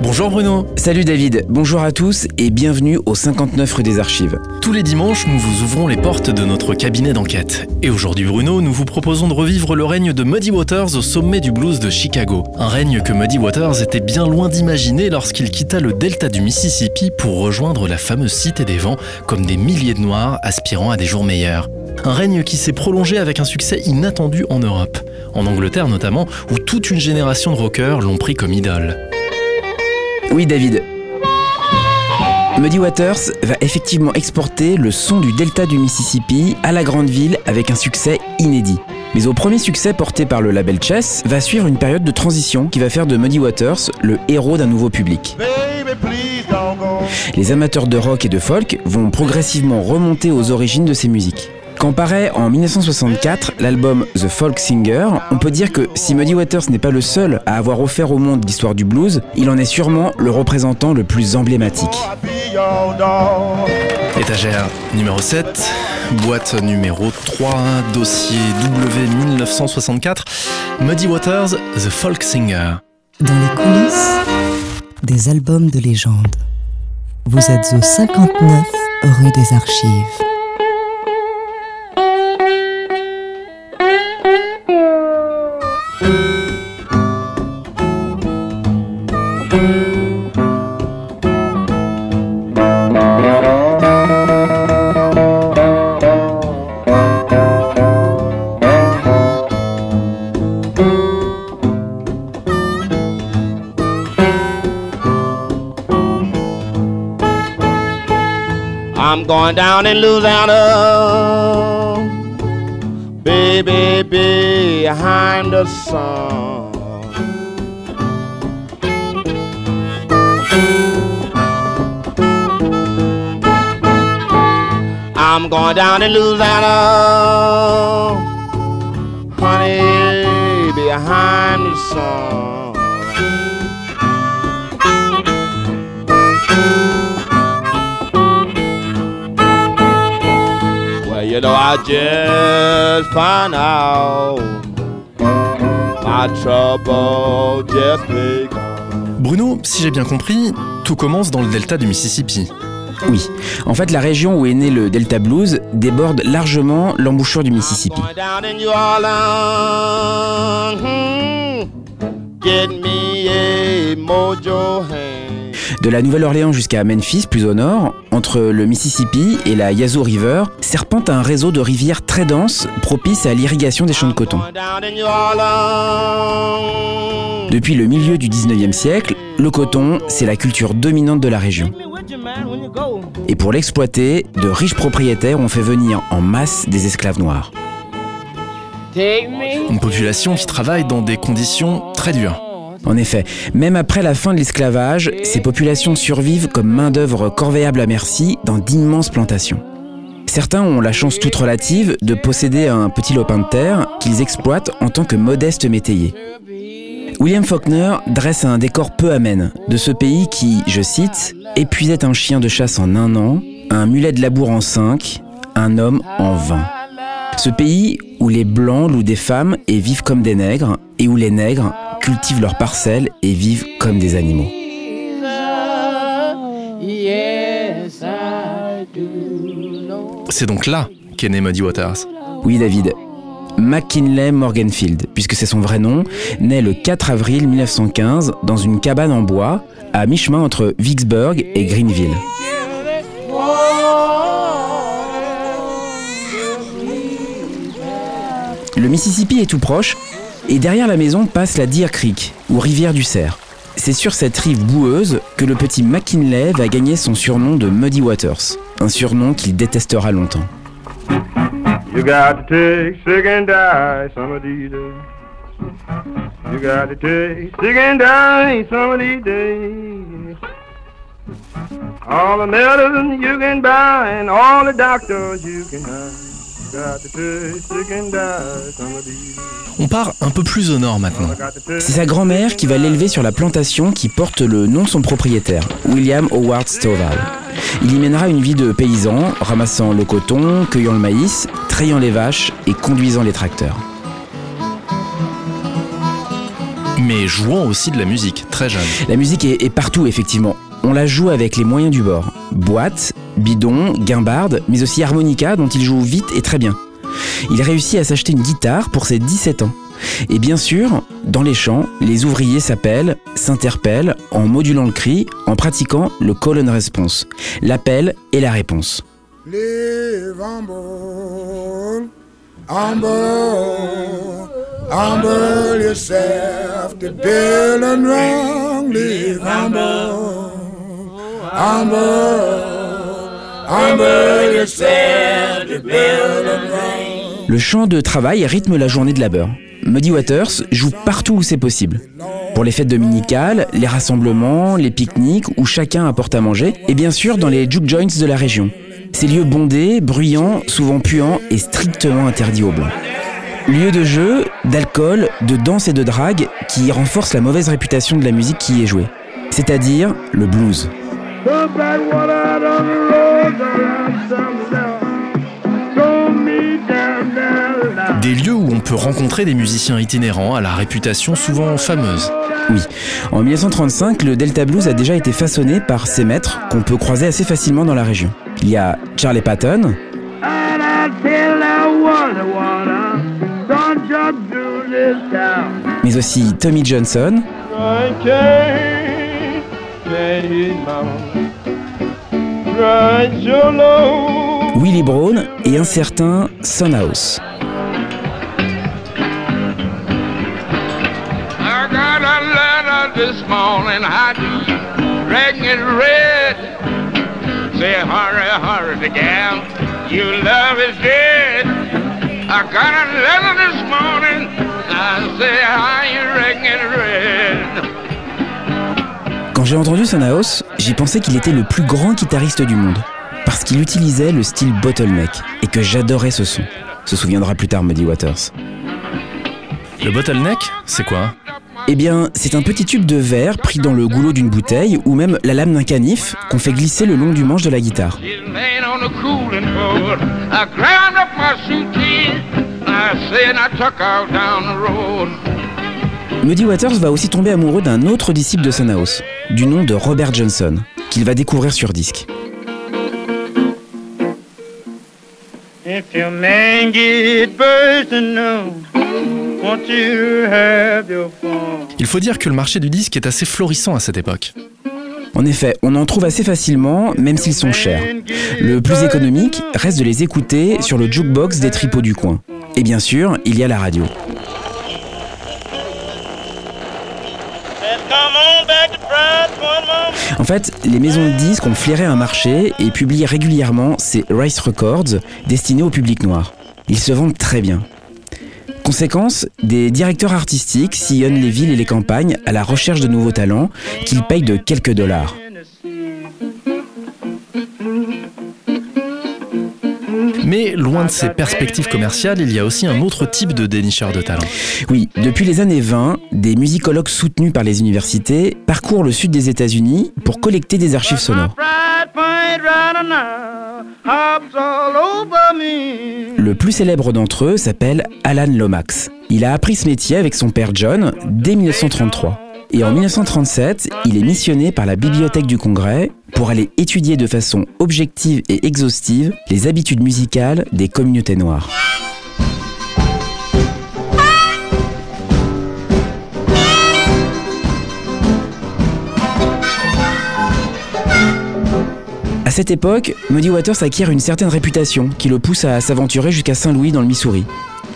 Bonjour Bruno. Salut David, bonjour à tous et bienvenue au 59 rue des Archives. Tous les dimanches, nous vous ouvrons les portes de notre cabinet d'enquête. Et aujourd'hui Bruno, nous vous proposons de revivre le règne de Muddy Waters au sommet du blues de Chicago. Un règne que Muddy Waters était bien loin d'imaginer lorsqu'il quitta le delta du Mississippi pour rejoindre la fameuse Cité des Vents comme des milliers de Noirs aspirant à des jours meilleurs. Un règne qui s'est prolongé avec un succès inattendu en Europe, en Angleterre notamment, où toute une génération de rockers l'ont pris comme idole. Oui David. Muddy Waters va effectivement exporter le son du delta du Mississippi à la grande ville avec un succès inédit. Mais au premier succès porté par le label Chess va suivre une période de transition qui va faire de Muddy Waters le héros d'un nouveau public. Les amateurs de rock et de folk vont progressivement remonter aux origines de ces musiques. Quand paraît en 1964 l'album The Folk Singer, on peut dire que si Muddy Waters n'est pas le seul à avoir offert au monde l'histoire du blues, il en est sûrement le représentant le plus emblématique. Étagère numéro 7, boîte numéro 3, dossier W 1964, Muddy Waters, The Folk Singer. Dans les coulisses des albums de légende, vous êtes au 59 rue des Archives. Going down in Louisiana, baby, behind the sun. I'm going down in Louisiana, you know, I just find out my trouble just begun. Bruno, si j'ai bien compris, tout commence dans le delta du Mississippi. Oui, en fait la région où est né le Delta Blues déborde largement l'embouchure du Mississippi. Hmm. De la Nouvelle-Orléans jusqu'à Memphis, plus au nord, entre le Mississippi et la Yazoo River, serpente un réseau de rivières très dense, propice à l'irrigation des champs de coton. Depuis le milieu du 19e siècle, le coton, c'est la culture dominante de la région. Et pour l'exploiter, de riches propriétaires ont fait venir en masse des esclaves noirs. Une population qui travaille dans des conditions très dures. En effet, même après la fin de l'esclavage, ces populations survivent comme main-d'œuvre corvéable à merci dans d'immenses plantations. Certains ont la chance toute relative de posséder un petit lopin de terre qu'ils exploitent en tant que modestes métayers. William Faulkner dresse un décor peu amène de ce pays qui, je cite, épuisait un chien de chasse en un an, un mulet de labour en cinq, un homme en vingt. Ce pays où les blancs louent des femmes et vivent comme des nègres, et où les nègres cultivent leurs parcelles et vivent comme des animaux. C'est donc là qu'est né Muddy Waters. Oui David, McKinley Morganfield, puisque c'est son vrai nom, naît le 4 avril 1915 dans une cabane en bois, à mi-chemin entre Vicksburg et Greenville. Le Mississippi est tout proche, et derrière la maison passe la Deer Creek, ou rivière du Cerf. C'est sur cette rive boueuse que le petit McKinley va gagner son surnom de Muddy Waters, un surnom qu'il détestera longtemps. You got to take sick and die some of these days. You got to take sick and die some of these days. All the medicine you can buy and all the doctors you can have. On part un peu plus au nord maintenant. C'est sa grand-mère qui va l'élever sur la plantation qui porte le nom de son propriétaire, William Howard Stovall. Il y mènera une vie de paysan, ramassant le coton, cueillant le maïs, trayant les vaches et conduisant les tracteurs. Mais jouant aussi de la musique, très jeune. La musique est, est partout, effectivement. On la joue avec les moyens du bord. Boîte, bidon, guimbarde, mais aussi harmonica dont il joue vite et très bien. Il réussit à s'acheter une guitare pour ses 17 ans. Et bien sûr, dans les champs, les ouvriers s'appellent, s'interpellent en modulant le cri, en pratiquant le call and response, l'appel et la réponse. Le chant de travail rythme la journée de labeur. Muddy Waters joue partout où c'est possible. Pour les fêtes dominicales, les rassemblements, les pique-niques où chacun apporte à manger, et bien sûr dans les juke joints de la région. Ces lieux bondés, bruyants, souvent puants et strictement interdits aux blancs. Lieux de jeu, d'alcool, de danse et de drague qui renforcent la mauvaise réputation de la musique qui y est jouée. C'est-à-dire le blues. Des lieux où on peut rencontrer des musiciens itinérants à la réputation souvent fameuse. Oui, en 1935, le Delta Blues a déjà été façonné par ses maîtres qu'on peut croiser assez facilement dans la région. Il y a Charlie Patton, mais aussi Tommy Johnson, I can't let Willie Brown et un certain Son House. I got a letter this morning, I do, written in red. Say, hurry, hurry, the gal, your love is dead. I got a letter this morning, I say, I ain't written in red. Quand j'ai entendu Son House, j'ai pensé qu'il était le plus grand guitariste du monde, parce qu'il utilisait le style bottleneck et que j'adorais ce son. Se souviendra plus tard Muddy Waters. Le bottleneck, c'est quoi? Eh bien, c'est un petit tube de verre pris dans le goulot d'une bouteille ou même la lame d'un canif qu'on fait glisser le long du manche de la guitare. Muddy Waters va aussi tomber amoureux d'un autre disciple de Son House, du nom de Robert Johnson, qu'il va découvrir sur disque. If your man get personal, won't you have your fun? Il faut dire que le marché du disque est assez florissant à cette époque. En effet, on en trouve assez facilement, même s'ils sont chers. Le plus économique reste de les écouter sur le jukebox des tripots du coin. Et bien sûr, il y a la radio. En fait, les maisons de disques ont flairé un marché et publient régulièrement ces Rice Records destinés au public noir. Ils se vendent très bien. Conséquence, des directeurs artistiques sillonnent les villes et les campagnes à la recherche de nouveaux talents qu'ils payent de quelques dollars. Mais loin de ces perspectives commerciales, il y a aussi un autre type de dénicheur de talent. Oui, depuis les années 20, des musicologues soutenus par les universités parcourent le sud des États-Unis pour collecter des archives sonores. Le plus célèbre d'entre eux s'appelle Alan Lomax. Il a appris ce métier avec son père John dès 1933. Et en 1937, il est missionné par la Bibliothèque du Congrès pour aller étudier de façon objective et exhaustive les habitudes musicales des communautés noires. À cette époque, Muddy Waters acquiert une certaine réputation qui le pousse à s'aventurer jusqu'à Saint-Louis dans le Missouri.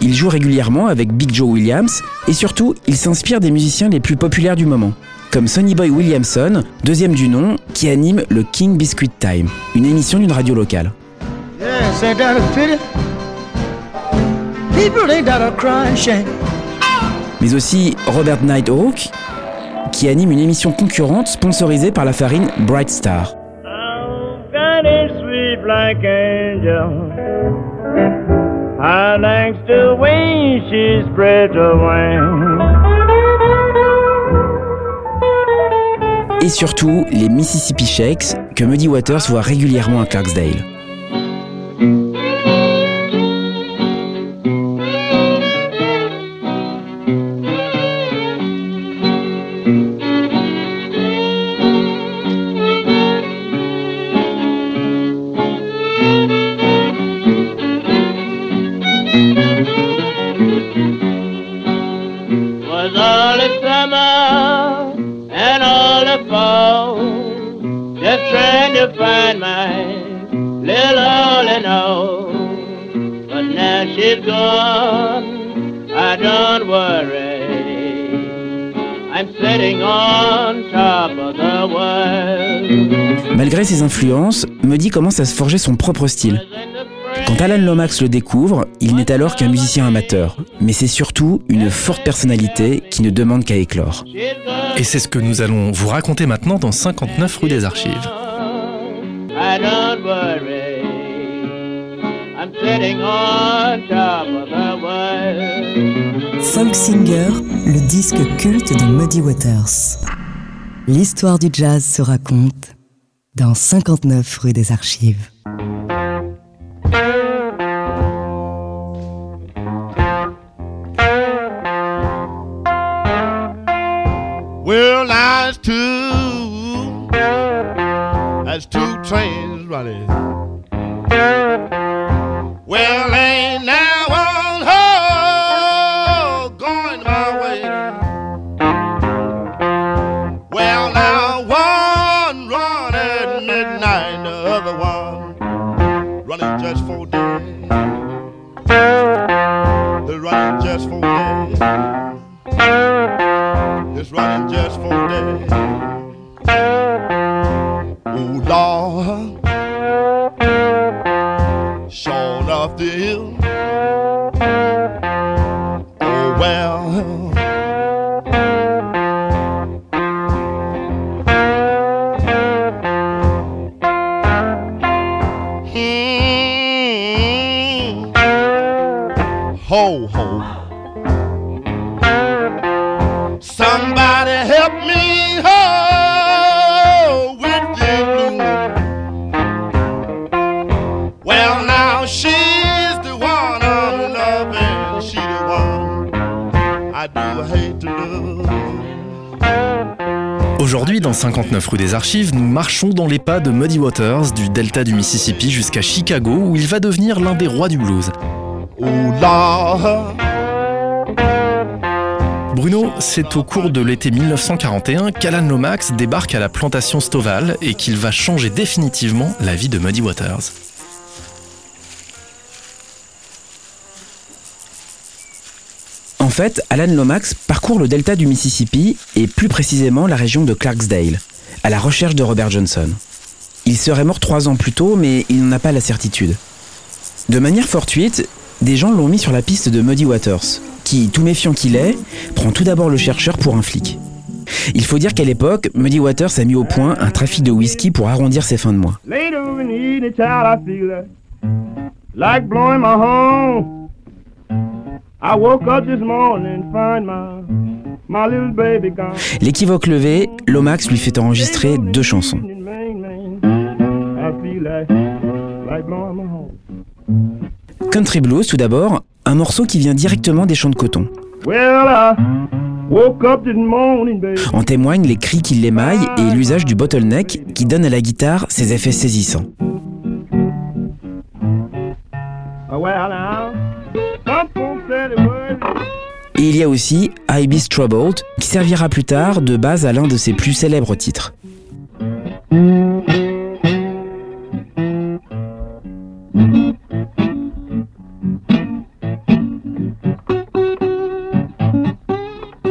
Il joue régulièrement avec Big Joe Williams et surtout, il s'inspire des musiciens les plus populaires du moment, comme Sonny Boy Williamson, deuxième du nom, qui anime le King Biscuit Time, une émission d'une radio locale. Yes, ain't that a pity? People ain't that a crying shame. Mais aussi Robert Nighthawk, qui anime une émission concurrente sponsorisée par la farine Bright Star. Et surtout, les Mississippi Shakes que Muddy Waters voit régulièrement à Clarksdale. Now she's gone, I don't worry. I'm sitting on top of the world. Malgré ses influences, Muddy commence à se forger son propre style. Quand Alan Lomax le découvre, il n'est alors qu'un musicien amateur, mais c'est surtout une forte personnalité qui ne demande qu'à éclore. Et c'est ce que nous allons vous raconter maintenant dans 59 rue des Archives. Folk Singer, le disque culte de Muddy Waters. L'histoire du jazz se raconte dans 59 rue des Archives. Nous marchons dans les pas de Muddy Waters, du delta du Mississippi jusqu'à Chicago, où il va devenir l'un des rois du blues. Bruno, c'est au cours de l'été 1941 qu'Alan Lomax débarque à la plantation Stovall et qu'il va changer définitivement la vie de Muddy Waters. En fait, Alan Lomax parcourt le delta du Mississippi et plus précisément la région de Clarksdale, à la recherche de Robert Johnson. Il serait mort trois ans plus tôt, mais il n'en a pas la certitude. De manière fortuite, des gens l'ont mis sur la piste de Muddy Waters, qui, tout méfiant qu'il est, prend tout d'abord le chercheur pour un flic. Il faut dire qu'à l'époque, Muddy Waters a mis au point un trafic de whisky pour arrondir ses fins de mois. L'équivoque levé, Lomax lui fait enregistrer deux chansons. Country Blues tout d'abord, un morceau qui vient directement des champs de coton. En témoignent les cris qui l'émaillent et l'usage du bottleneck qui donne à la guitare ses effets saisissants. Et il y a aussi I Be Troubled qui servira plus tard de base à l'un de ses plus célèbres titres.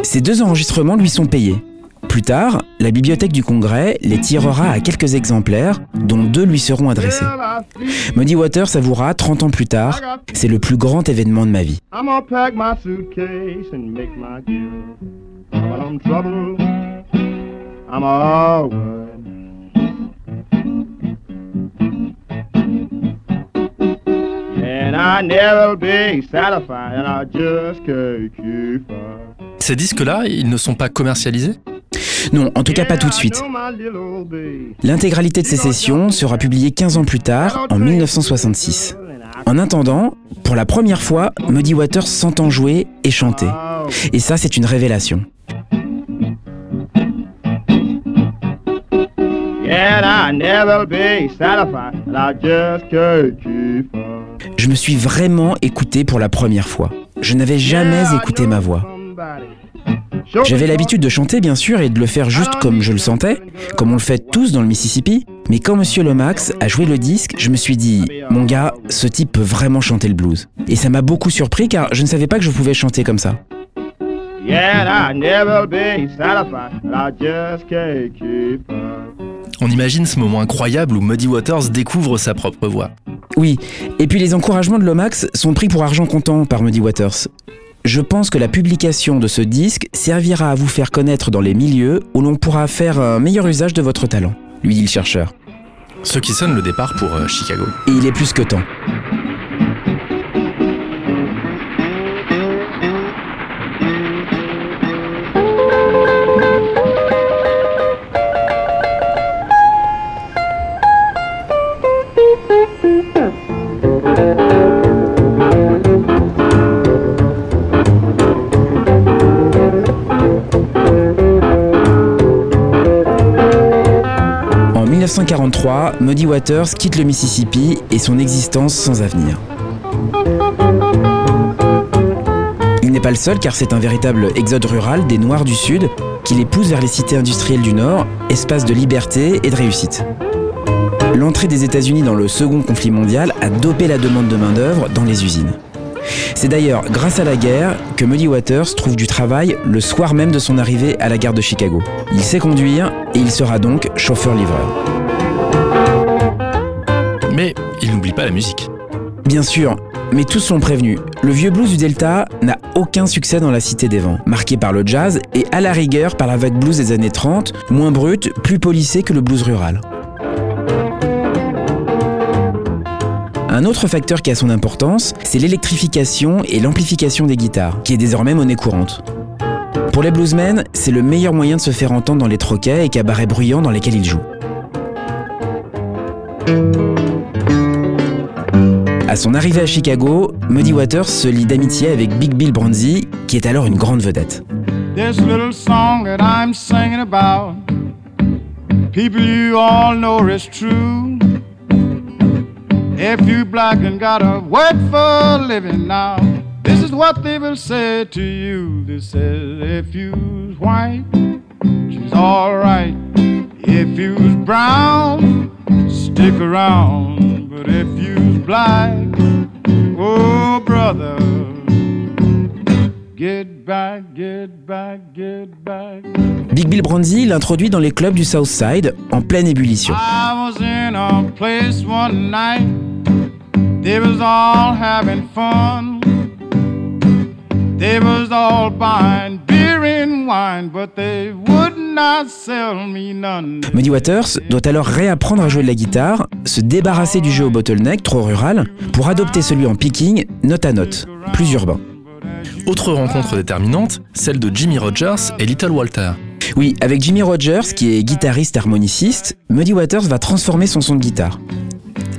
Ces deux enregistrements lui sont payés. Plus tard, la bibliothèque du Congrès les tirera à quelques exemplaires, dont deux lui seront adressés. Muddy Waters avouera 30 ans plus tard, c'est le plus grand événement de ma vie. Ces disques-là, ils ne sont pas commercialisés? Non, en tout cas pas tout de suite. L'intégralité de ces sessions sera publiée 15 ans plus tard, en 1966. En attendant, pour la première fois, Muddy Waters s'entend jouer et chanter. Et ça, c'est une révélation. Je me suis vraiment écouté pour la première fois. Je n'avais jamais écouté ma voix. J'avais l'habitude de chanter bien sûr et de le faire juste comme je le sentais, comme on le fait tous dans le Mississippi, mais quand Monsieur Lomax a joué le disque, je me suis dit, mon gars, ce type peut vraiment chanter le blues. Et ça m'a beaucoup surpris car je ne savais pas que je pouvais chanter comme ça. On imagine ce moment incroyable où Muddy Waters découvre sa propre voix. Oui, et puis les encouragements de Lomax sont pris pour argent comptant par Muddy Waters. Je pense que la publication de ce disque servira à vous faire connaître dans les milieux où l'on pourra faire un meilleur usage de votre talent, lui dit le chercheur. Ce qui sonne le départ pour euh, Chicago. Et il est plus que temps. 1943, Muddy Waters quitte le Mississippi et son existence sans avenir. Il n'est pas le seul car c'est un véritable exode rural des Noirs du Sud qui les pousse vers les cités industrielles du Nord, espace de liberté et de réussite. L'entrée des États-Unis dans le second conflit mondial a dopé la demande de main-d'œuvre dans les usines. C'est d'ailleurs grâce à la guerre que Muddy Waters trouve du travail le soir même de son arrivée à la gare de Chicago. Il sait conduire et il sera donc chauffeur-livreur. Il n'oublie pas la musique. Bien sûr, mais tous sont prévenus. Le vieux blues du Delta n'a aucun succès dans la Cité des Vents, marqué par le jazz et à la rigueur par la vague blues des années 30, moins brute, plus polissée que le blues rural. Un autre facteur qui a son importance, c'est l'électrification et l'amplification des guitares, qui est désormais monnaie courante. Pour les bluesmen, c'est le meilleur moyen de se faire entendre dans les troquets et cabarets bruyants dans lesquels ils jouent. À son arrivée à Chicago, Muddy Waters se lie d'amitié avec Big Bill Bronzy, qui est alors une grande vedette. This little song that I'm singing about, people you all know is true. If you black and got a word for a living now, this is what they will say to you. They say, if you's white, she's alright. If you's brown, stick around. But if you's black, oh brother, get back, get back, get back. Big Bill Bronzy l'introduit dans les clubs du South Side en pleine ébullition. I was in a place one night. They was all having fun. They was all buying beer and wine, but they would not sell me none. Muddy Waters doit alors réapprendre à jouer de la guitare, se débarrasser du jeu au bottleneck trop rural, pour adopter celui en picking, note à note, plus urbain. Autre rencontre déterminante, celle de Jimmy Rogers et Little Walter. Oui, avec Jimmy Rogers, qui est guitariste harmoniciste, Muddy Waters va transformer son son de guitare.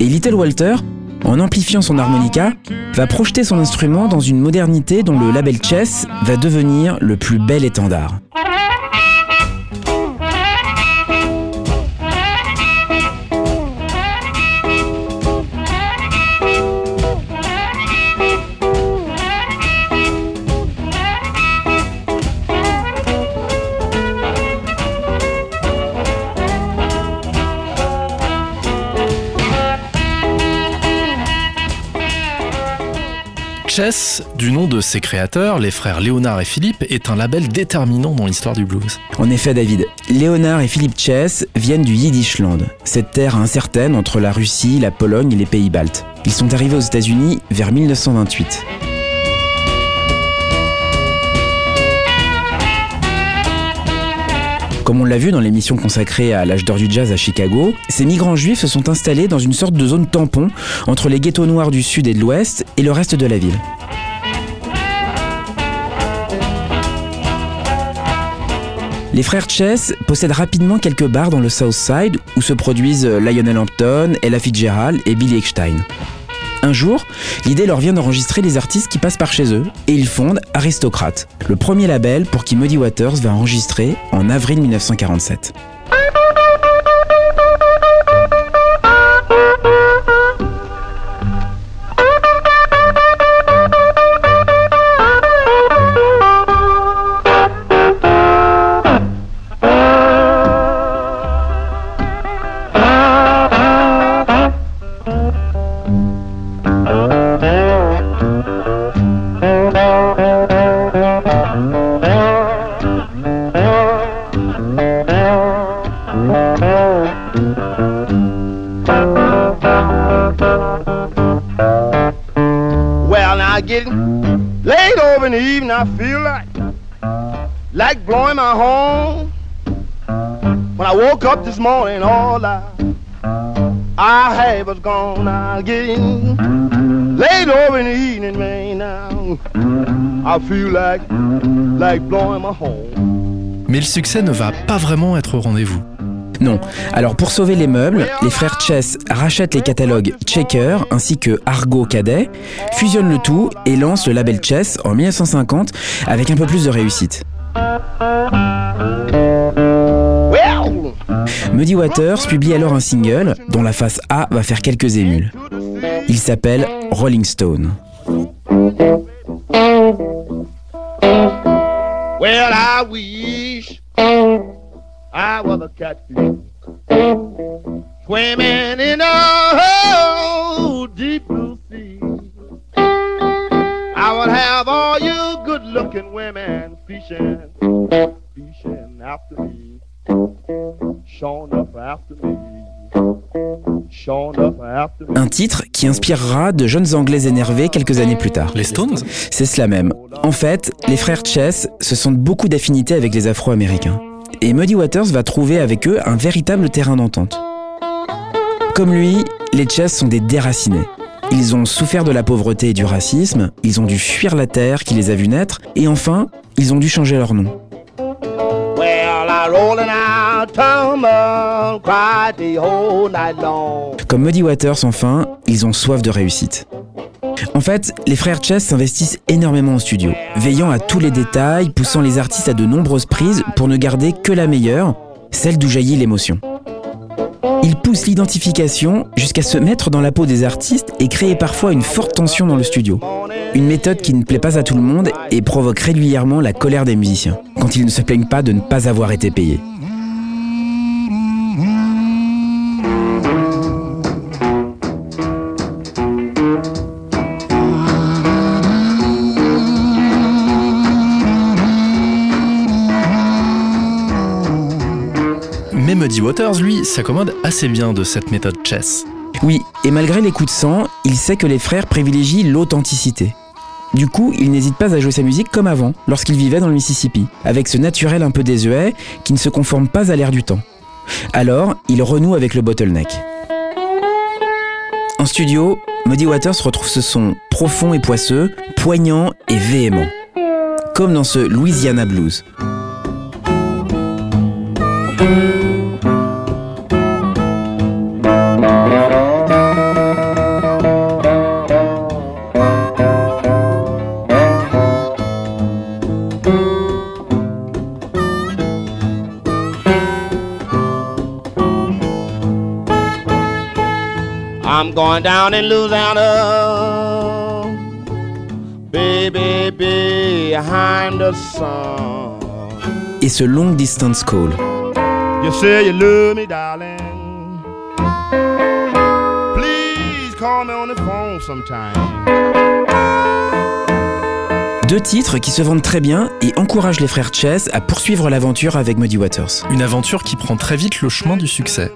Et Little Walter, en amplifiant son harmonica, va projeter son instrument dans une modernité dont le label Chess va devenir le plus bel étendard. Chess, du nom de ses créateurs, les frères Léonard et Philippe, est un label déterminant dans l'histoire du blues. En effet, David, Léonard et Philippe Chess viennent du Yiddishland, cette terre incertaine entre la Russie, la Pologne et les pays baltes. Ils sont arrivés aux États-Unis vers 1928. Comme on l'a vu dans l'émission consacrée à l'âge d'or du jazz à Chicago, ces migrants juifs se sont installés dans une sorte de zone tampon entre les ghettos noirs du sud et de l'ouest et le reste de la ville. Les frères Chess possèdent rapidement quelques bars dans le South Side où se produisent Lionel Hampton, Ella Fitzgerald et Billy Eckstein. Un jour, l'idée leur vient d'enregistrer les artistes qui passent par chez eux et ils fondent Aristocrate, le premier label pour qui Muddy Waters va enregistrer en avril 1947. Morning, all I I had was gone. Now getting late over in the evening, man. Now I feel like like blowing my horn. Mais le succès ne va pas vraiment être au rendez-vous. Non. Alors pour sauver les meubles, les frères Chess rachètent les catalogues Checker ainsi que Argo Cadet, fusionnent le tout et lancent le label Chess en 1950 avec un peu plus de réussite. Muddy Waters publie alors un single dont la face A va faire quelques émules. Il s'appelle Rolling Stone. Qui inspirera de jeunes Anglais énervés quelques années plus tard. Les Stones C'est cela même. En fait, les frères Chess se sentent beaucoup d'affinités avec les Afro-Américains. Et Muddy Waters va trouver avec eux un véritable terrain d'entente. Comme lui, les Chess sont des déracinés. Ils ont souffert de la pauvreté et du racisme, ils ont dû fuir la terre qui les a vus naître, et enfin, ils ont dû changer leur nom. Well, Comme Muddy Waters, enfin, ils ont soif de réussite. En fait, les frères Chess s'investissent énormément en studio, veillant à tous les détails, poussant les artistes à de nombreuses prises pour ne garder que la meilleure, celle d'où jaillit l'émotion. Ils poussent l'identification jusqu'à se mettre dans la peau des artistes et créer parfois une forte tension dans le studio. Une méthode qui ne plaît pas à tout le monde et provoque régulièrement la colère des musiciens, quand ils ne se plaignent pas de ne pas avoir été payés. Waters, lui, s'accommode assez bien de cette méthode chess. Oui, et malgré les coups de sang, il sait que les frères privilégient l'authenticité. Du coup, il n'hésite pas à jouer sa musique comme avant, lorsqu'il vivait dans le Mississippi, avec ce naturel un peu désuet qui ne se conforme pas à l'air du temps. Alors, il renoue avec le bottleneck. En studio, Muddy Waters retrouve ce son profond et poisseux, poignant et véhément. Comme dans ce Louisiana Blues. Going down in Louisiana, baby, behind the sun. Et ce long distance call. You say you love me, darling. Please call me on the phone sometime. Deux titres qui se vendent très bien et encouragent les frères Chess à poursuivre l'aventure avec Muddy Waters. Une aventure qui prend très vite le chemin du succès.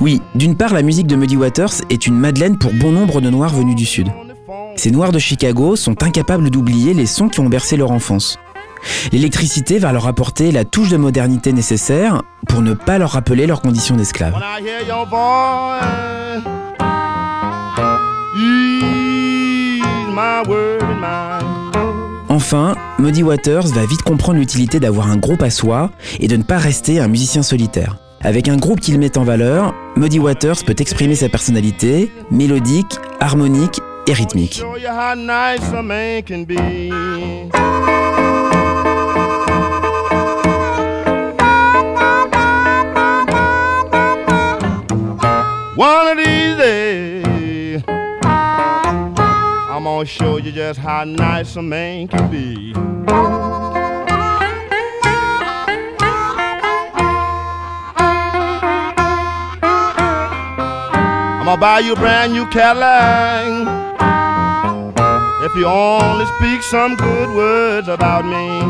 Oui, d'une part, la musique de Muddy Waters est une madeleine pour bon nombre de Noirs venus du Sud. Ces Noirs de Chicago sont incapables d'oublier les sons qui ont bercé leur enfance. L'électricité va leur apporter la touche de modernité nécessaire pour ne pas leur rappeler leurs conditions d'esclaves. Enfin, Muddy Waters va vite comprendre l'utilité d'avoir un groupe à soi et de ne pas rester un musicien solitaire. Avec un groupe qu'il met en valeur, Muddy Waters peut exprimer sa personnalité, mélodique, harmonique et rythmique. I'm gonna buy you a brand new Cadillac. If you only speak some good words about me.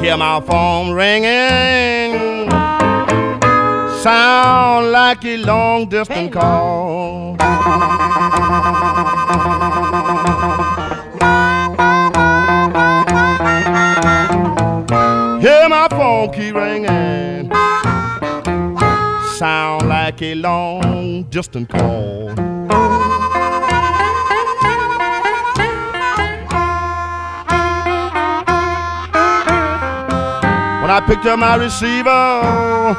Hear my phone ringing. Sound like a long distance call. When I picked up my receiver,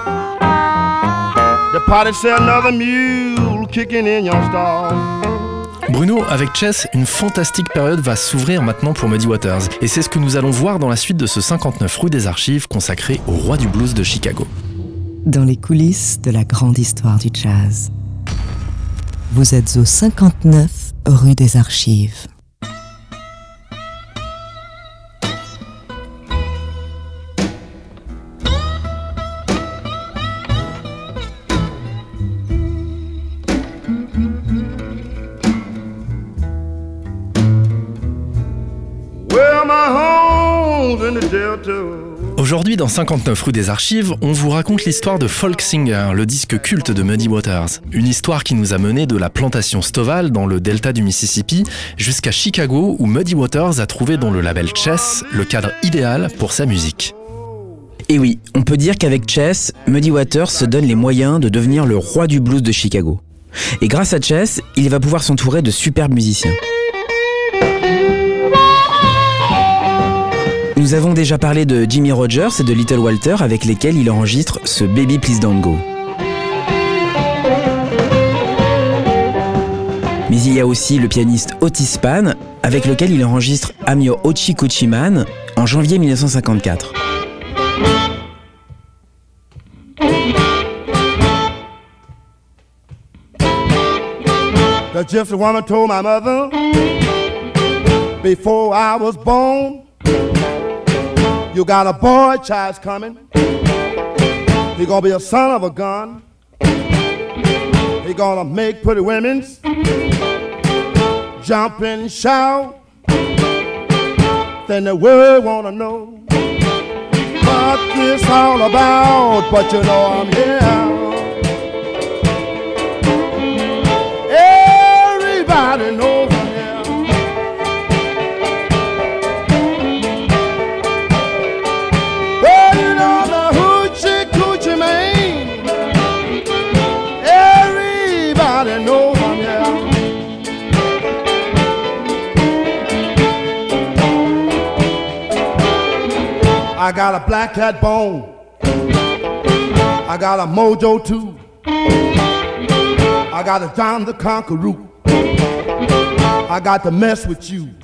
the party said another mule kicking in your stall. Bruno, avec Chess, une fantastique période va s'ouvrir maintenant pour Muddy Waters. Et c'est ce que nous allons voir dans la suite de ce 59 rue des Archives consacré au roi du blues de Chicago. Dans les coulisses de la grande histoire du jazz. Vous êtes au 59 rue des Archives. Dans 59 rue des Archives, on vous raconte l'histoire de Folk Singer, le disque culte de Muddy Waters. Une histoire qui nous a mené de la plantation Stovall dans le delta du Mississippi jusqu'à Chicago où Muddy Waters a trouvé dans le label Chess le cadre idéal pour sa musique. Et oui, on peut dire qu'avec Chess, Muddy Waters se donne les moyens de devenir le roi du blues de Chicago. Et grâce à Chess, il va pouvoir s'entourer de superbes musiciens. Nous avons déjà parlé de Jimmy Rogers et de Little Walter avec lesquels il enregistre ce Baby Please Don't Go. Mais il y a aussi le pianiste Otis Spann avec lequel il enregistre Your Ochi Coochie Man en janvier 1954. The gypsy woman told my mother before I was born, you got a boy child's coming. He gonna be a son of a gun. He gonna make pretty women's jump and shout. Then the world wanna know what this all about. But you know I'm here. Everybody knows I got a black cat bone. I got a mojo too. I got a John the Conqueror. I got to mess with you.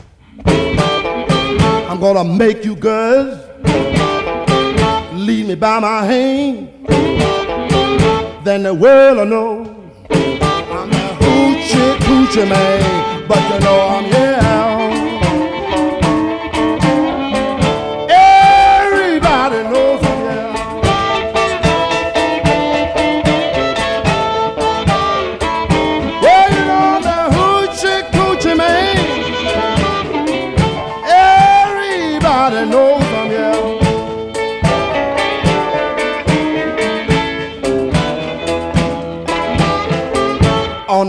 I'm gonna make you girls lead me by my hand. Then the world will know I'm the hoochie coochie man. But you know I'm here.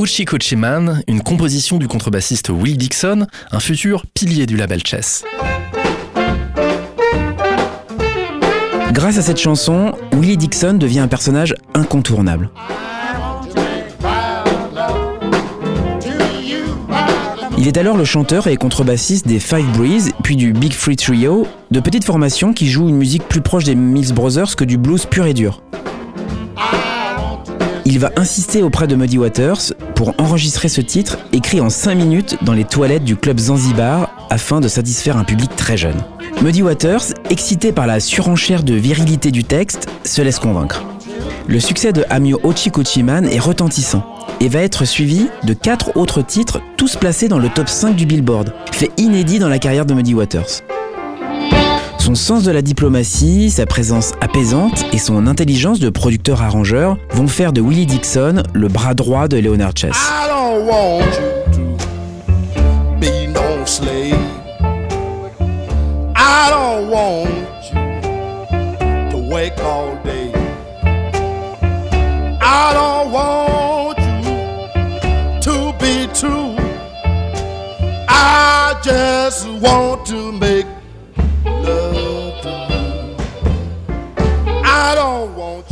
Amur Uchikochiman, une composition du contrebassiste Will Dixon, un futur pilier du label Chess. Grâce à cette chanson, Willie Dixon devient un personnage incontournable. Il est alors le chanteur et contrebassiste des Five Breeze, puis du Big Free Trio, de petites formations qui jouent une musique plus proche des Mills Brothers que du blues pur et dur. Il va insister auprès de Muddy Waters pour enregistrer ce titre écrit en 5 minutes dans les toilettes du club Zanzibar afin de satisfaire un public très jeune. Muddy Waters, excité par la surenchère de virilité du texte, se laisse convaincre. Le succès de Amio Ochikochiman est retentissant et va être suivi de quatre autres titres, tous placés dans le top 5 du Billboard, fait inédit dans la carrière de Muddy Waters. Son sens de la diplomatie, sa présence apaisante et son intelligence de producteur-arrangeur vont faire de Willie Dixon le bras droit de Leonard Chess.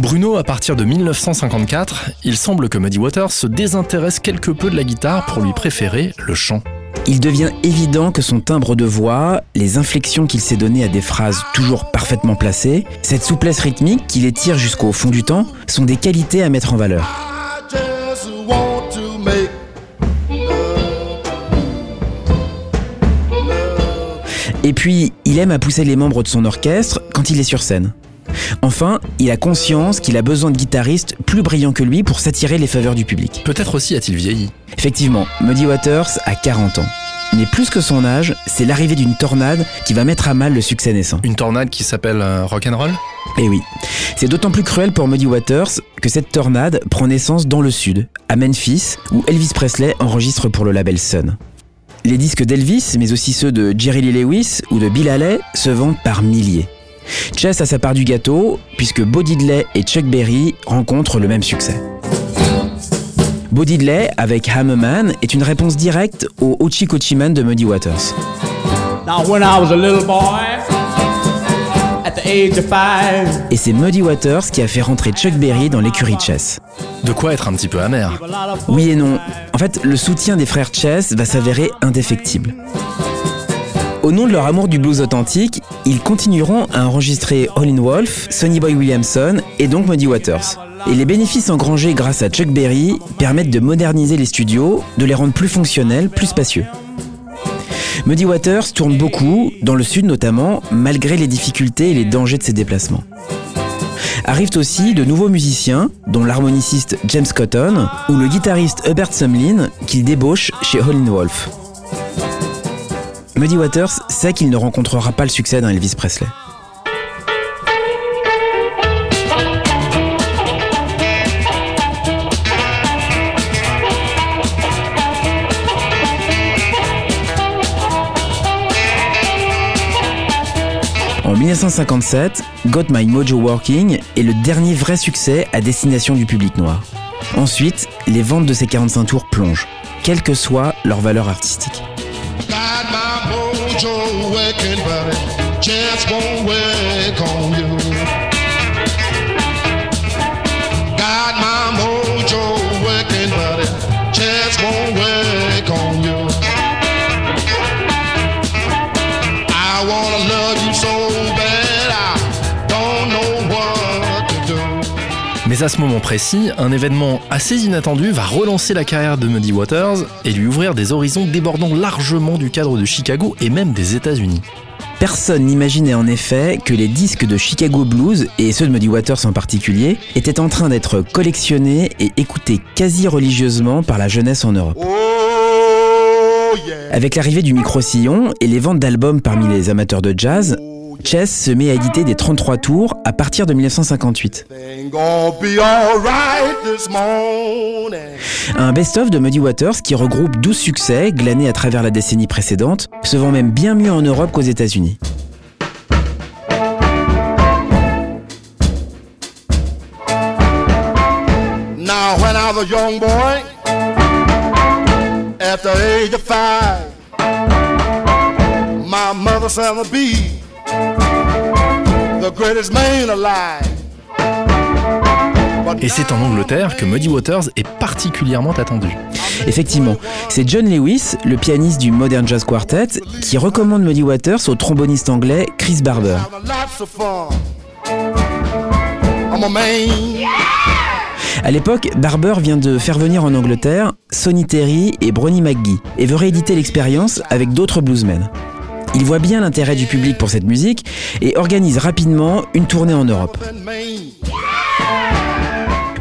Bruno, à partir de 1954, il semble que Muddy Waters se désintéresse quelque peu de la guitare pour lui préférer le chant. Il devient évident que son timbre de voix, les inflexions qu'il s'est données à des phrases toujours parfaitement placées, cette souplesse rythmique qui les tire jusqu'au fond du temps, sont des qualités à mettre en valeur. Et puis, il aime à pousser les membres de son orchestre quand il est sur scène. Enfin, il a conscience qu'il a besoin de guitaristes plus brillants que lui pour s'attirer les faveurs du public. Peut-être aussi a-t-il vieilli. Effectivement, Muddy Waters a 40 ans. Mais plus que son âge, c'est l'arrivée d'une tornade qui va mettre à mal le succès naissant. Une tornade qui s'appelle euh, Rock'n'Roll Et oui, c'est d'autant plus cruel pour Muddy Waters que cette tornade prend naissance dans le sud, à Memphis, où Elvis Presley enregistre pour le label Sun. Les disques d'Elvis, mais aussi ceux de Jerry Lee Lewis ou de Bill Haley, se vendent par milliers. Chess a sa part du gâteau, puisque Bo Diddley et Chuck Berry rencontrent le même succès. Bo Diddley, avec Hammerman, est une réponse directe au Ochikochiman de Muddy Waters. Now, when I was a little boy, at the age of five, Et c'est Muddy Waters qui a fait rentrer Chuck Berry dans l'écurie Chess. De quoi être un petit peu amer. Oui et non. En fait, le soutien des frères Chess va s'avérer indéfectible. Au nom de leur amour du blues authentique, ils continueront à enregistrer All in Wolf, Sonny Boy Williamson et donc Muddy Waters. Et les bénéfices engrangés grâce à Chuck Berry permettent de moderniser les studios, de les rendre plus fonctionnels, plus spacieux. Muddy Waters tourne beaucoup, dans le sud notamment, malgré les difficultés et les dangers de ses déplacements. Arrivent aussi de nouveaux musiciens, dont l'harmoniciste James Cotton ou le guitariste Hubert Sumlin, qu'il débauche chez Howlin' Wolf. Muddy Waters sait qu'il ne rencontrera pas le succès d'un Elvis Presley. En 1957, Got My Mojo Working est le dernier vrai succès à destination du public noir. Ensuite, les ventes de ces 45 tours plongent, quelle que soit leur valeur artistique. Got my mojo working, but it. Just won't work on Mais à ce moment précis, un événement assez inattendu va relancer la carrière de Muddy Waters et lui ouvrir des horizons débordant largement du cadre de Chicago et même des États-Unis. Personne n'imaginait en effet que les disques de Chicago Blues, et ceux de Muddy Waters en particulier, étaient en train d'être collectionnés et écoutés quasi religieusement par la jeunesse en Europe. Avec l'arrivée du micro-sillon et les ventes d'albums parmi les amateurs de jazz, Chess se met à éditer des 33 tours à partir de 1958. Un best-of de Muddy Waters qui regroupe 12 succès glanés à travers la décennie précédente, se vend même bien mieux en Europe qu'aux États-Unis. Now, when I was a young boy, at the age of five, my mother said to be the greatest man alive. Et c'est en Angleterre que Muddy Waters est particulièrement attendu. Effectivement, c'est John Lewis, le pianiste du Modern Jazz Quartet, qui recommande Muddy Waters au tromboniste anglais Chris Barber. À l'époque, Barber vient de faire venir en Angleterre Sonny Terry et Bronnie McGee et veut rééditer l'expérience avec d'autres bluesmen. Il voit bien l'intérêt du public pour cette musique et organise rapidement une tournée en Europe.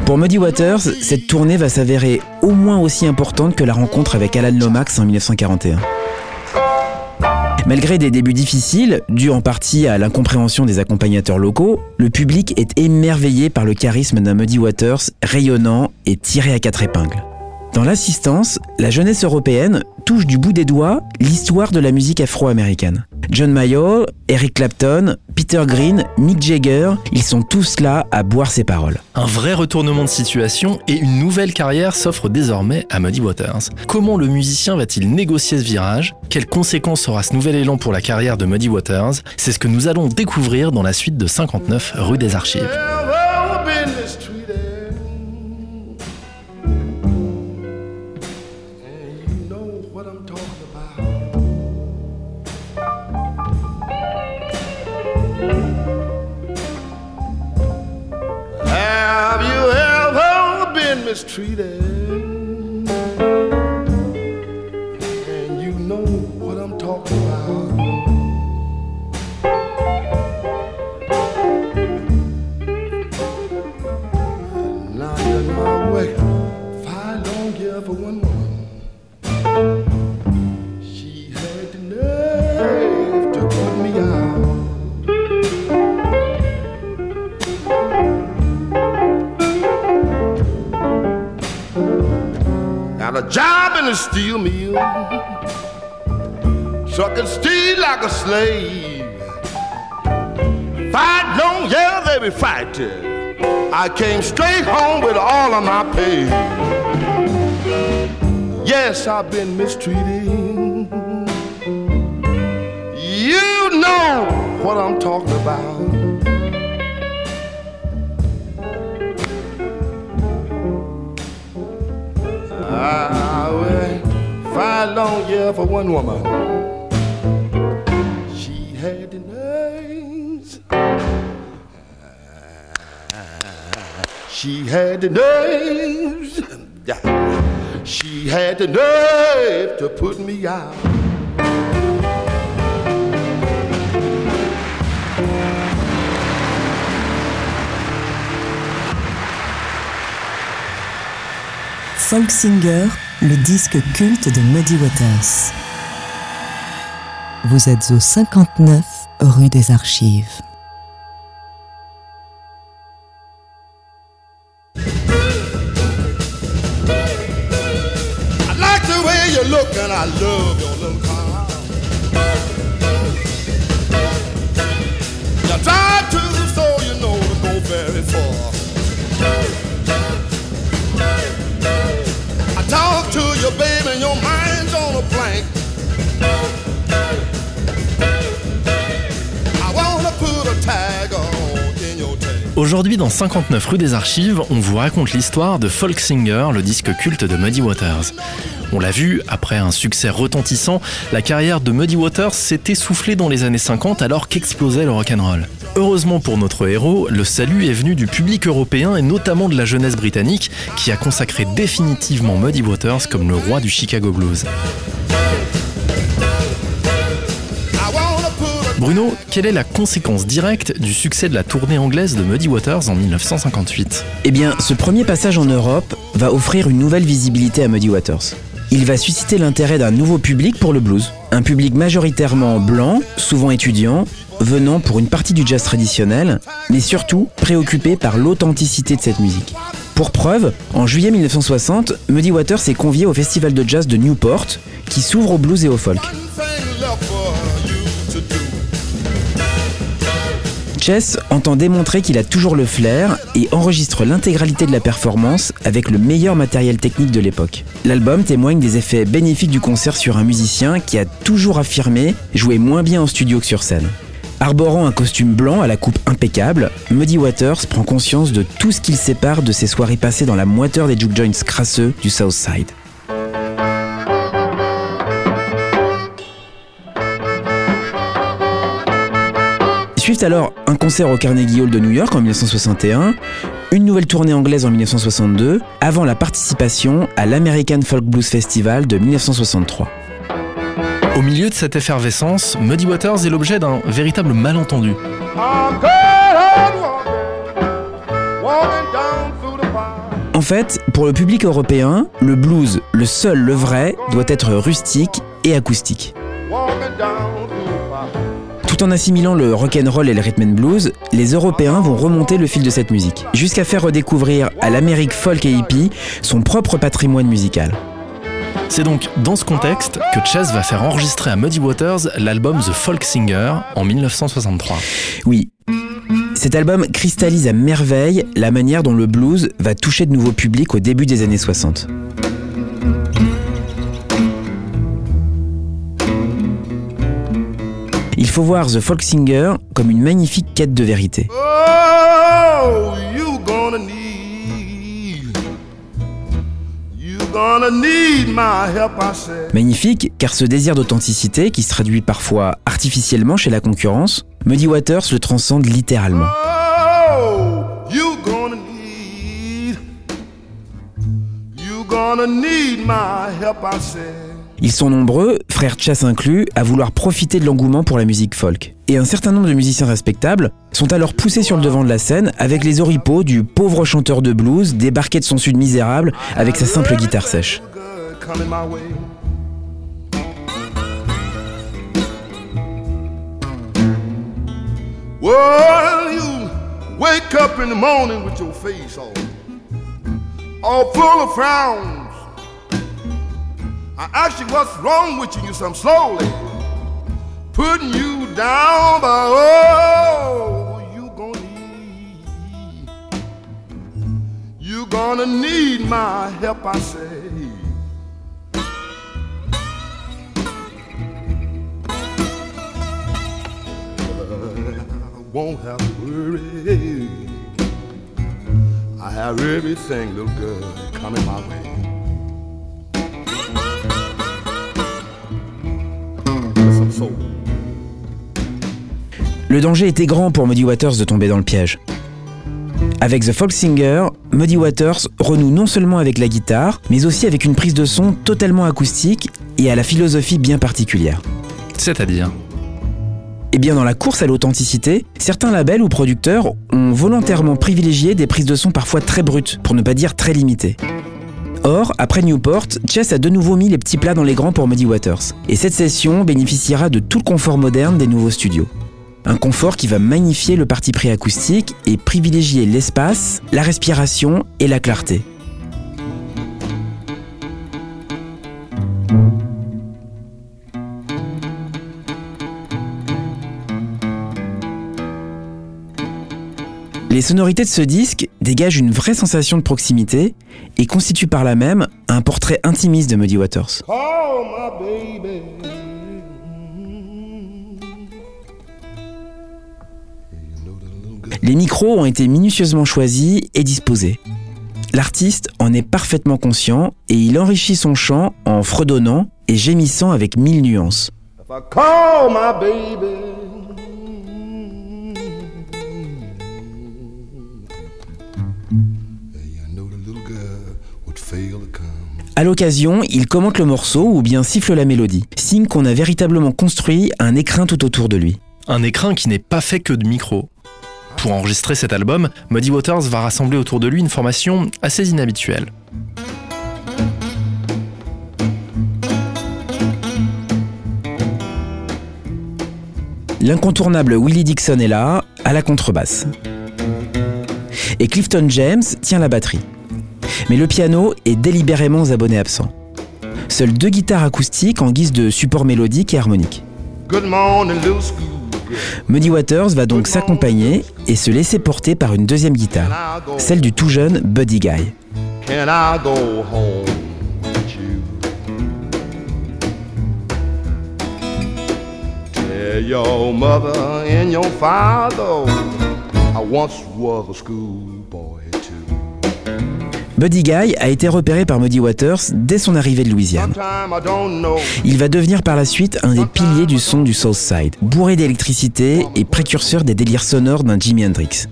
Pour Muddy Waters, cette tournée va s'avérer au moins aussi importante que la rencontre avec Alan Lomax en 1941. Malgré des débuts difficiles, dus en partie à l'incompréhension des accompagnateurs locaux, le public est émerveillé par le charisme d'un Muddy Waters rayonnant et tiré à quatre épingles. Dans l'assistance, la jeunesse européenne touche du bout des doigts l'histoire de la musique afro-américaine. John Mayall, Eric Clapton, Peter Green, Mick Jagger, ils sont tous là à boire ses paroles. Un vrai retournement de situation et une nouvelle carrière s'offre désormais à Muddy Waters. Comment le musicien va-t-il négocier ce virage? Quelles conséquences aura ce nouvel élan pour la carrière de Muddy Waters? C'est ce que nous allons découvrir dans la suite de 59 rue des Archives. Mistreated? Slave. Five long years they be fighting. I came straight home with all of my pay. Yes, I've been mistreated. You know what I'm talking about. I will fight long years for one woman. She had the nerves. She had the nerve to put me out. Folk Singer, le disque culte de Muddy Waters. Vous êtes au 59 rue des Archives. Look and I love your little. I talk to baby, your mind's on a. Aujourd'hui, dans 59 rue des Archives, on vous raconte l'histoire de Folk Singer, le disque culte de Muddy Waters. On l'a vu, après un succès retentissant, la carrière de Muddy Waters s'est essoufflée dans les années 50 alors qu'explosait le rock'n'roll. Heureusement pour notre héros, le salut est venu du public européen et notamment de la jeunesse britannique qui a consacré définitivement Muddy Waters comme le roi du Chicago Blues. Bruno, quelle est la conséquence directe du succès de la tournée anglaise de Muddy Waters en 1958 Eh bien, ce premier passage en Europe va offrir une nouvelle visibilité à Muddy Waters. Il va susciter l'intérêt d'un nouveau public pour le blues. Un public majoritairement blanc, souvent étudiant, venant pour une partie du jazz traditionnel, mais surtout préoccupé par l'authenticité de cette musique. Pour preuve, en juillet 1960, Muddy Waters est convié au festival de jazz de Newport, qui s'ouvre au blues et au folk. Chess entend démontrer qu'il a toujours le flair et enregistre l'intégralité de la performance avec le meilleur matériel technique de l'époque. L'album témoigne des effets bénéfiques du concert sur un musicien qui a toujours affirmé jouer moins bien en studio que sur scène. Arborant un costume blanc à la coupe impeccable, Muddy Waters prend conscience de tout ce qu'il sépare de ses soirées passées dans la moiteur des juke joints crasseux du South Side. Suivent alors un concert au Carnegie Hall de New York en 1961, une nouvelle tournée anglaise en 1962, avant la participation à l'American Folk Blues Festival de 1963. Au milieu de cette effervescence, Muddy Waters est l'objet d'un véritable malentendu. En fait, pour le public européen, le blues, le seul, le vrai, doit être rustique et acoustique. Tout en assimilant le rock'n'roll et le rhythm and blues, les Européens vont remonter le fil de cette musique, jusqu'à faire redécouvrir à l'Amérique folk et hippie son propre patrimoine musical. C'est donc dans ce contexte que Chess va faire enregistrer à Muddy Waters l'album The Folk Singer en 1963. Oui. Cet album cristallise à merveille la manière dont le blues va toucher de nouveaux publics au début des années 60. Il faut voir The Folk Singer comme une magnifique quête de vérité. Oh, you gonna need, you gonna need my help, I said. Magnifique car ce désir d'authenticité, qui se traduit parfois artificiellement chez la concurrence, Muddy Waters le transcende littéralement. Oh, you gonna need, you gonna need my help, I said. Ils sont nombreux, frères Chess inclus, à vouloir profiter de l'engouement pour la musique folk. Et un certain nombre de musiciens respectables sont alors poussés sur le devant de la scène avec les oripeaux du pauvre chanteur de blues débarqué de son sud misérable avec sa simple guitare sèche. I ask you what's wrong with you, you some slowly putting you down, but oh, you gonna need, you gonna need my help, I say. I won't have to worry. I have everything, little girl, coming my way. Le danger était grand pour Muddy Waters de tomber dans le piège. Avec The Folk Singer, Muddy Waters renoue non seulement avec la guitare, mais aussi avec une prise de son totalement acoustique et à la philosophie bien particulière. C'est-à-dire Et bien dans la course à l'authenticité, certains labels ou producteurs ont volontairement privilégié des prises de son parfois très brutes, pour ne pas dire très limitées. Or, après Newport, Chess a de nouveau mis les petits plats dans les grands pour Muddy Waters. Et cette session bénéficiera de tout le confort moderne des nouveaux studios. Un confort qui va magnifier le parti pris acoustique et privilégier l'espace, la respiration et la clarté. Les sonorités de ce disque dégagent une vraie sensation de proximité et constituent par là même un portrait intimiste de Muddy Waters. Call my baby. Les micros ont été minutieusement choisis et disposés. L'artiste en est parfaitement conscient et il enrichit son chant en fredonnant et gémissant avec mille nuances. If I call my baby, À l'occasion, il commente le morceau ou bien siffle la mélodie, signe qu'on a véritablement construit un écrin tout autour de lui. Un écrin qui n'est pas fait que de micros. Pour enregistrer cet album, Muddy Waters va rassembler autour de lui une formation assez inhabituelle. L'incontournable Willie Dixon est là, à la contrebasse. Et Clifton James tient la batterie. Mais le piano est délibérément aux abonnés absents. Seules deux guitares acoustiques en guise de support mélodique et harmonique. Muddy Waters va donc s'accompagner et se laisser porter par une deuxième guitare, celle du tout jeune Buddy Guy. Your mother and your father I once was a. Buddy Guy a été repéré par Muddy Waters dès son arrivée de Louisiane. Il va devenir par la suite un des piliers du son du South Side, bourré d'électricité et précurseur des délires sonores d'un Jimi Hendrix.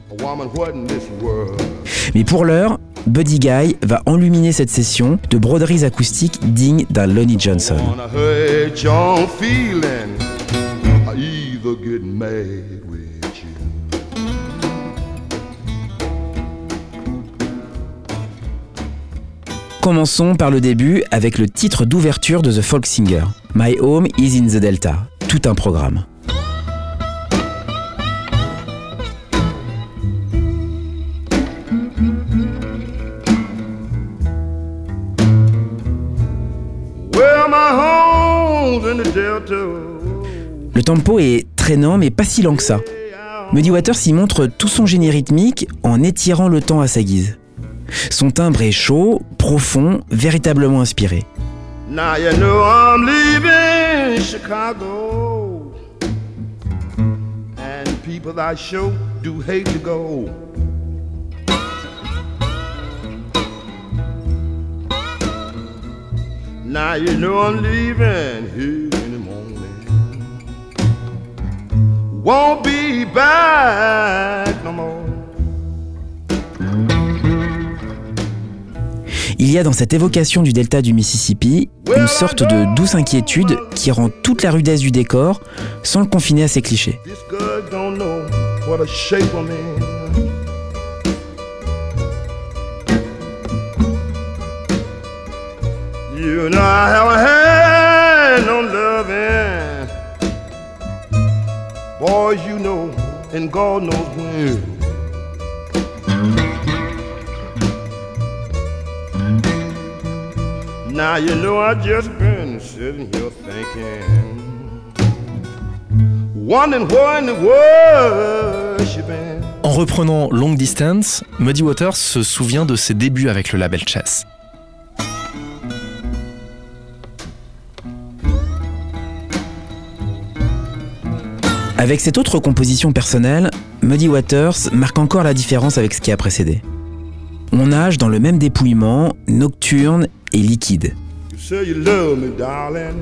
Mais pour l'heure, Buddy Guy va enluminer cette session de broderies acoustiques dignes d'un Lonnie Johnson. Commençons par le début avec le titre d'ouverture de The Folk Singer, My Home is in the Delta. Tout un programme. Le tempo est traînant mais pas si lent que ça. Muddy Waters y montre tout son génie rythmique en étirant le temps à sa guise. Son timbre est chaud, profond, véritablement inspiré. Now you know I'm leaving Chicago. And people I sure do hate to go. Now you know I'm leaving here in the morning. Won't be back no more. Il y a dans cette évocation du delta du Mississippi une sorte de douce inquiétude qui rend toute la rudesse du décor sans le confiner à ses clichés. Boys, you know, and God knows when. Now you know I just been sitting here thinking, wondering where in the world she been. En reprenant Long Distance, Muddy Waters se souvient de ses débuts avec le label Chess. Avec cette autre composition personnelle, Muddy Waters marque encore la différence avec ce qui a précédé. On nage dans le même dépouillement, nocturne et liquide. You say you love me, darling.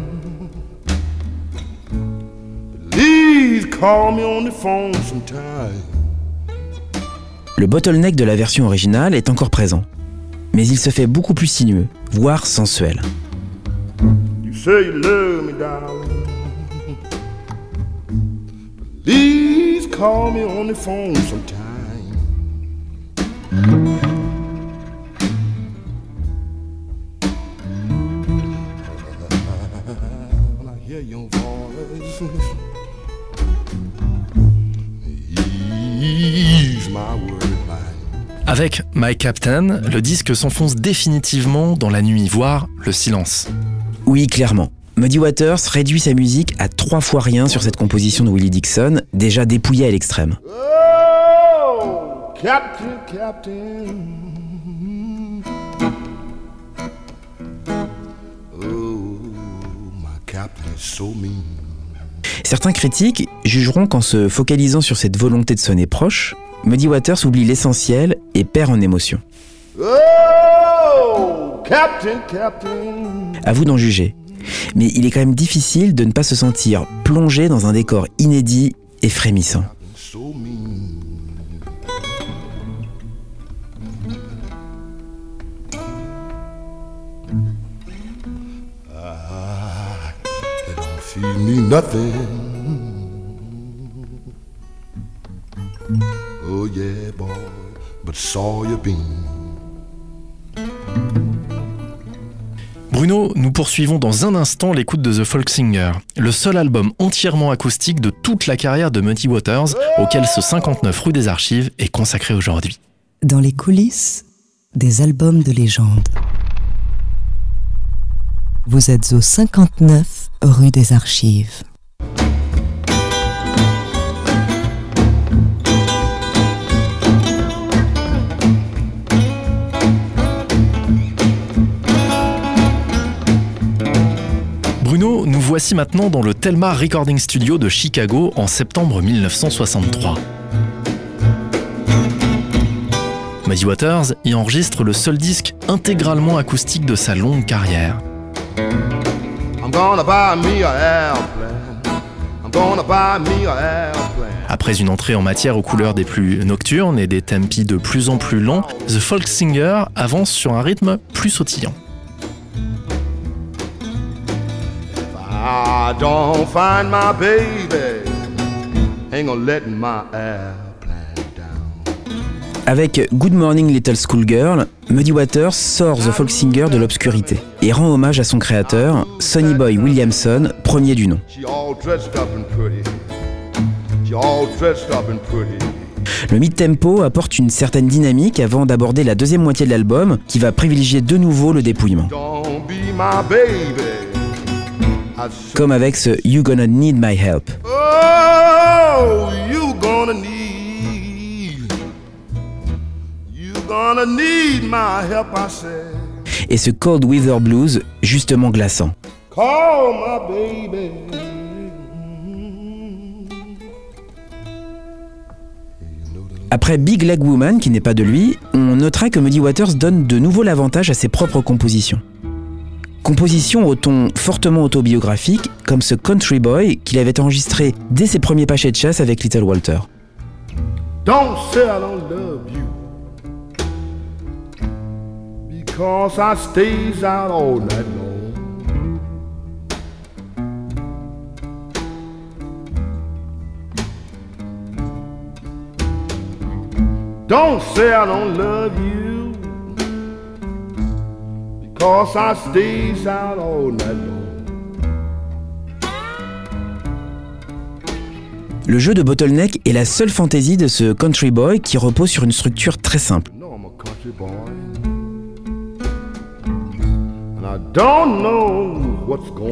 Please call me on the phone sometime. Le bottleneck de la version originale est encore présent, mais il se fait beaucoup plus sinueux, voire sensuel. You say you love me, darling. Please call me on the phone sometime. Avec My Captain, le disque s'enfonce définitivement dans la nuit, voire le silence. Oui, clairement. Muddy Waters réduit sa musique à trois fois rien sur cette composition de Willie Dixon, déjà dépouillée à l'extrême. Oh, Captain, Captain. Oh, my Captain is so mean. Certains critiques jugeront qu'en se focalisant sur cette volonté de sonner proche, Muddy Waters oublie l'essentiel et perd en émotion. Oh, Captain, Captain. À vous d'en juger. Mais il est quand même difficile de ne pas se sentir plongé dans un décor inédit et frémissant. So mean. Me nothing. Oh yeah, boy, but saw you bean. Bruno, nous poursuivons dans un instant l'écoute de The Folk Singer, le seul album entièrement acoustique de toute la carrière de Muddy Waters, auquel ce 59 rue des Archives est consacré aujourd'hui. Dans les coulisses des albums de légende. Vous êtes au 59 rue des Archives. Bruno, nous voici maintenant dans le Telmar Recording Studio de Chicago en septembre 1963. Muddy Waters y enregistre le seul disque intégralement acoustique de sa longue carrière. Après une entrée en matière aux couleurs des plus nocturnes et des tempi de plus en plus lents, The Folk Singer avance sur un rythme plus sautillant. I don't find my baby. Ain't gonna let my airplane down. Avec Good Morning Little Schoolgirl, Muddy Waters sort The Folk Singer de l'obscurité et rend hommage à son créateur, Sonny Boy Williamson, premier du nom. Le mid-tempo apporte une certaine dynamique avant d'aborder la deuxième moitié de l'album qui va privilégier de nouveau le dépouillement. Comme avec ce You Gonna Need My Help. oh, you gonna need. Gonna need my help, I said. Et ce Cold Weather Blues justement glaçant. Call my baby. Après Big Leg Woman, qui n'est pas de lui, on notera que Muddy Waters donne de nouveau l'avantage à ses propres compositions. Compositions au ton fortement autobiographique, comme ce Country Boy qu'il avait enregistré dès ses premiers pachets de chasse avec Little Walter. Don't say I don't love you. Because I stays out all night long. Don't say I don't love you. Because I stays out all night long. Le jeu de Bottleneck est la seule fantaisie de ce Country Boy qui repose sur une structure très simple.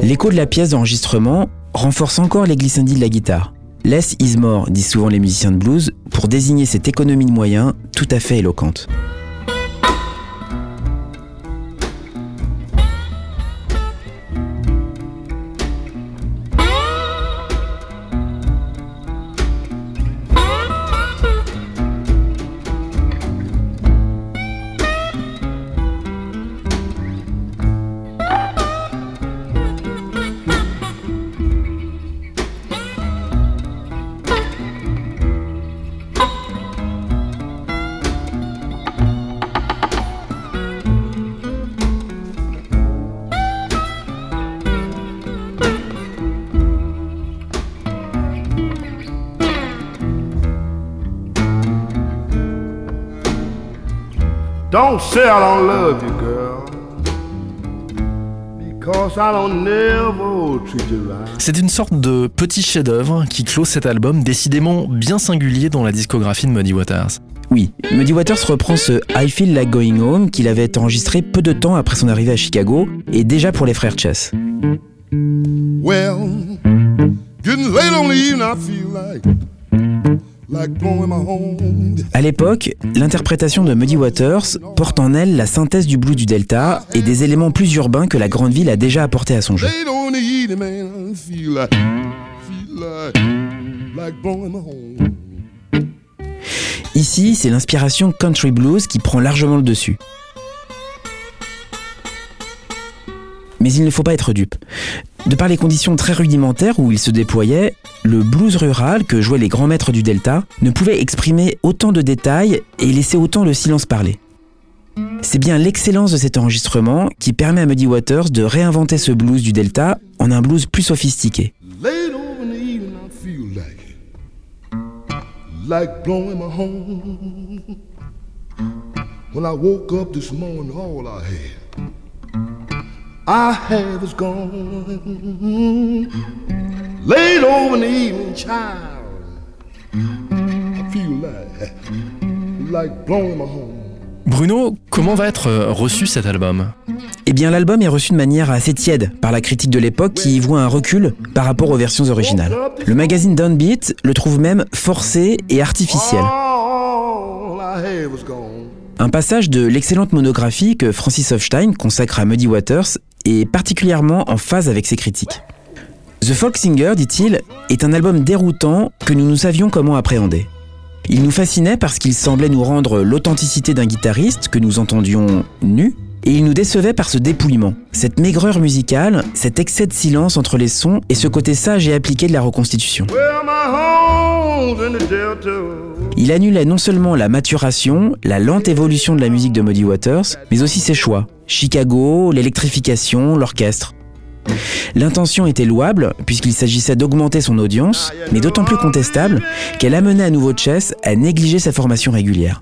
L'écho de la pièce d'enregistrement renforce encore les glissandis de la guitare. Less is more, disent souvent les musiciens de blues, pour désigner cette économie de moyens tout à fait éloquente. Say I don't love you, girl. Because I don't never treat you right. C'est une sorte de petit chef-d'œuvre qui clôt cet album décidément bien singulier dans la discographie de Muddy Waters. Oui, Muddy Waters reprend ce I Feel Like Going Home qu'il avait enregistré peu de temps après son arrivée à Chicago et déjà pour les frères Chess. Well, getting late on the evening, I feel like À l'époque, l'interprétation de Muddy Waters porte en elle la synthèse du blues du Delta et des éléments plus urbains que la grande ville a déjà apporté à son jeu. Ici, c'est l'inspiration country blues qui prend largement le dessus. Mais il ne faut pas être dupe. De par les conditions très rudimentaires où il se déployait, le blues rural que jouaient les grands maîtres du Delta ne pouvait exprimer autant de détails et laisser autant le silence parler. C'est bien l'excellence de cet enregistrement qui permet à Muddy Waters de réinventer ce blues du Delta en un blues plus sophistiqué. I had was gone. Late over in the evening, child, I feel like like blowing my horn. Bruno, comment va être euh, reçu cet album? Eh bien, l'album est reçu de manière assez tiède par la critique de l'époque qui y voit un recul par rapport aux versions originales. Le magazine Downbeat le trouve même forcé et artificiel. Un passage de l'excellente monographie que Francis Hofstein consacre à Muddy Waters est particulièrement en phase avec ses critiques. The Folk Singer, dit-il, est un album déroutant que nous ne savions comment appréhender. Il nous fascinait parce qu'il semblait nous rendre l'authenticité d'un guitariste que nous entendions nu, et il nous décevait par ce dépouillement, cette maigreur musicale, cet excès de silence entre les sons et ce côté sage et appliqué de la reconstitution. Il annulait non seulement la maturation, la lente évolution de la musique de Muddy Waters, mais aussi ses choix. Chicago, l'électrification, l'orchestre. L'intention était louable, puisqu'il s'agissait d'augmenter son audience, mais d'autant plus contestable qu'elle amenait à nouveau Chess à négliger sa formation régulière.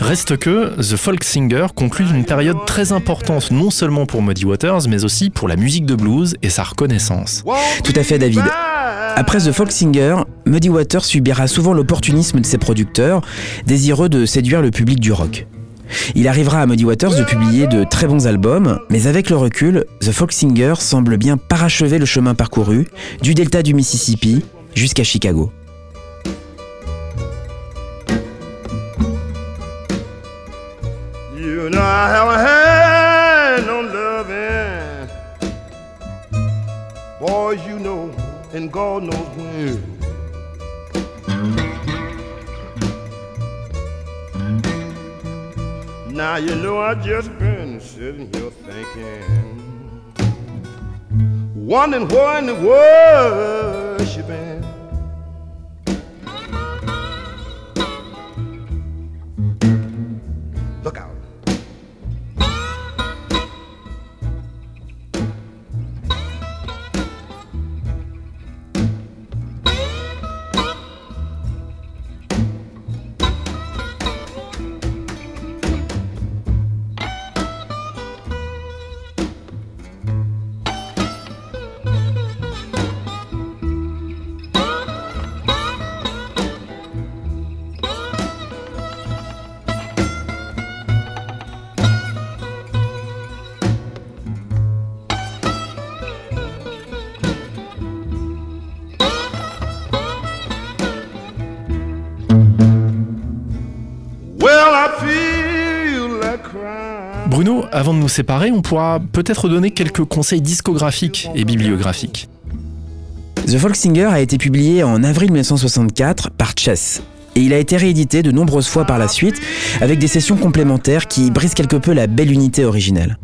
Reste que The Folk Singer conclut une période très importante non seulement pour Muddy Waters, mais aussi pour la musique de blues et sa reconnaissance. Tout à fait, David. Après The Folk Singer, Muddy Waters subira souvent l'opportunisme de ses producteurs, désireux de séduire le public du rock. Il arrivera à Muddy Waters de publier de très bons albums, mais avec le recul, The Folk Singer semble bien parachever le chemin parcouru, du delta du Mississippi jusqu'à Chicago. I haven't had no loving. Boys, you know, and God knows when. Now you know I just been sitting here thinking, wondering where in the world she been. Avant de nous séparer, on pourra peut-être donner quelques conseils discographiques et bibliographiques. The Folk Singer a été publié en avril 1964 par Chess. Et il a été réédité de nombreuses fois par la suite, avec des sessions complémentaires qui brisent quelque peu la belle unité originelle.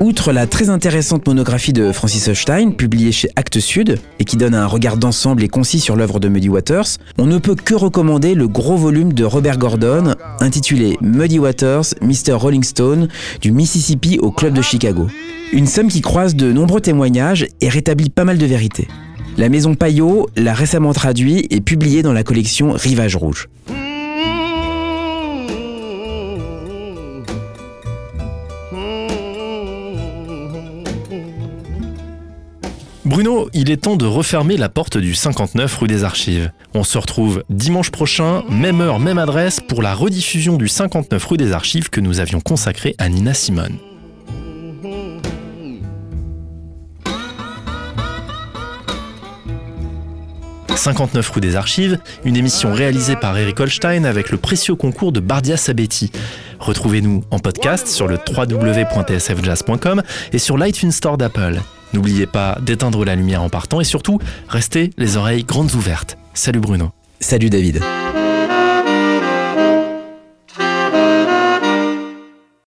Outre la très intéressante monographie de Francis Hofstein, publiée chez Actes Sud, et qui donne un regard d'ensemble et concis sur l'œuvre de Muddy Waters, on ne peut que recommander le gros volume de Robert Gordon, intitulé Muddy Waters, Mr. Rolling Stone, du Mississippi au Club de Chicago. Une somme qui croise de nombreux témoignages et rétablit pas mal de vérités. La maison Payot l'a récemment traduit et publié dans la collection Rivage Rouge. Bruno, il est temps de refermer la porte du 59 rue des Archives. On se retrouve dimanche prochain, même heure, même adresse, pour la rediffusion du 59 rue des Archives que nous avions consacré à Nina Simone. « 59 rue des Archives, une émission réalisée par Eric Holstein avec le précieux concours de Bardia Sabetti. Retrouvez-nous en podcast sur le www.tsfjazz.com et sur l'iTunes Store d'Apple. N'oubliez pas d'éteindre la lumière en partant et surtout, restez les oreilles grandes ouvertes. Salut Bruno. Salut David.